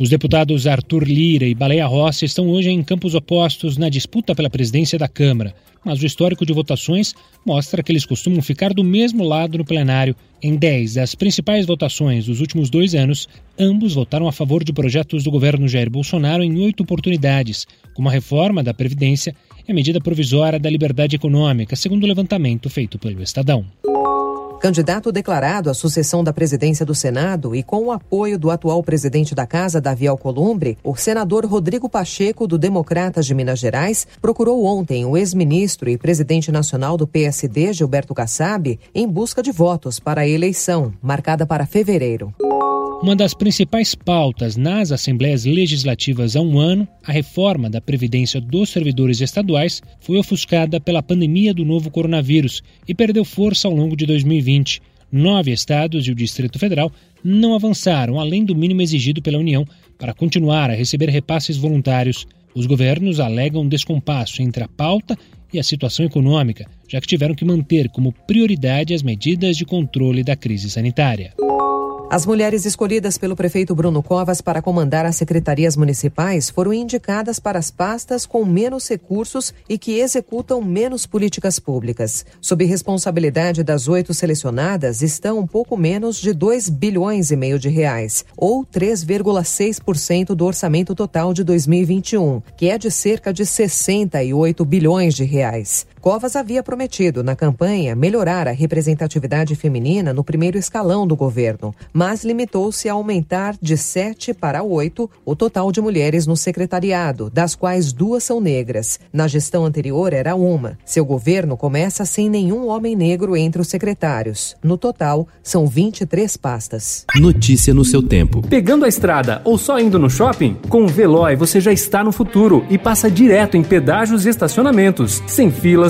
Os deputados Arthur Lira e Baleia Rossi estão hoje em campos opostos na disputa pela presidência da Câmara, mas o histórico de votações mostra que eles costumam ficar do mesmo lado no plenário. Em 10 das principais votações dos últimos dois anos, ambos votaram a favor de projetos do governo Jair Bolsonaro em oito oportunidades, como a reforma da Previdência e a medida provisória da liberdade econômica, segundo o levantamento feito pelo Estadão. Candidato declarado à sucessão da presidência do Senado e com o apoio do atual presidente da Casa, Davi Alcolumbre, o senador Rodrigo Pacheco, do Democratas de Minas Gerais, procurou ontem o ex-ministro e presidente nacional do PSD, Gilberto Kassab, em busca de votos para a eleição, marcada para fevereiro. Uma das principais pautas nas assembleias legislativas há um ano, a reforma da Previdência dos servidores estaduais, foi ofuscada pela pandemia do novo coronavírus e perdeu força ao longo de 2020. Nove estados e o Distrito Federal não avançaram além do mínimo exigido pela União para continuar a receber repasses voluntários. Os governos alegam descompasso entre a pauta e a situação econômica, já que tiveram que manter como prioridade as medidas de controle da crise sanitária. As mulheres escolhidas pelo prefeito Bruno Covas para comandar as secretarias municipais foram indicadas para as pastas com menos recursos e que executam menos políticas públicas. Sob responsabilidade das oito selecionadas estão pouco menos de 2 bilhões e meio de reais, ou 3,6% do orçamento total de 2021, que é de cerca de 68 bilhões de reais. Covas havia prometido, na campanha, melhorar a representatividade feminina no primeiro escalão do governo, mas limitou-se a aumentar de 7 para 8 o total de mulheres no secretariado, das quais duas são negras. Na gestão anterior era uma. Seu governo começa sem nenhum homem negro entre os secretários. No total, são 23 pastas. Notícia no seu tempo. Pegando a estrada ou só indo no shopping? Com o Veloy você já está no futuro e passa direto em pedágios e estacionamentos, sem filas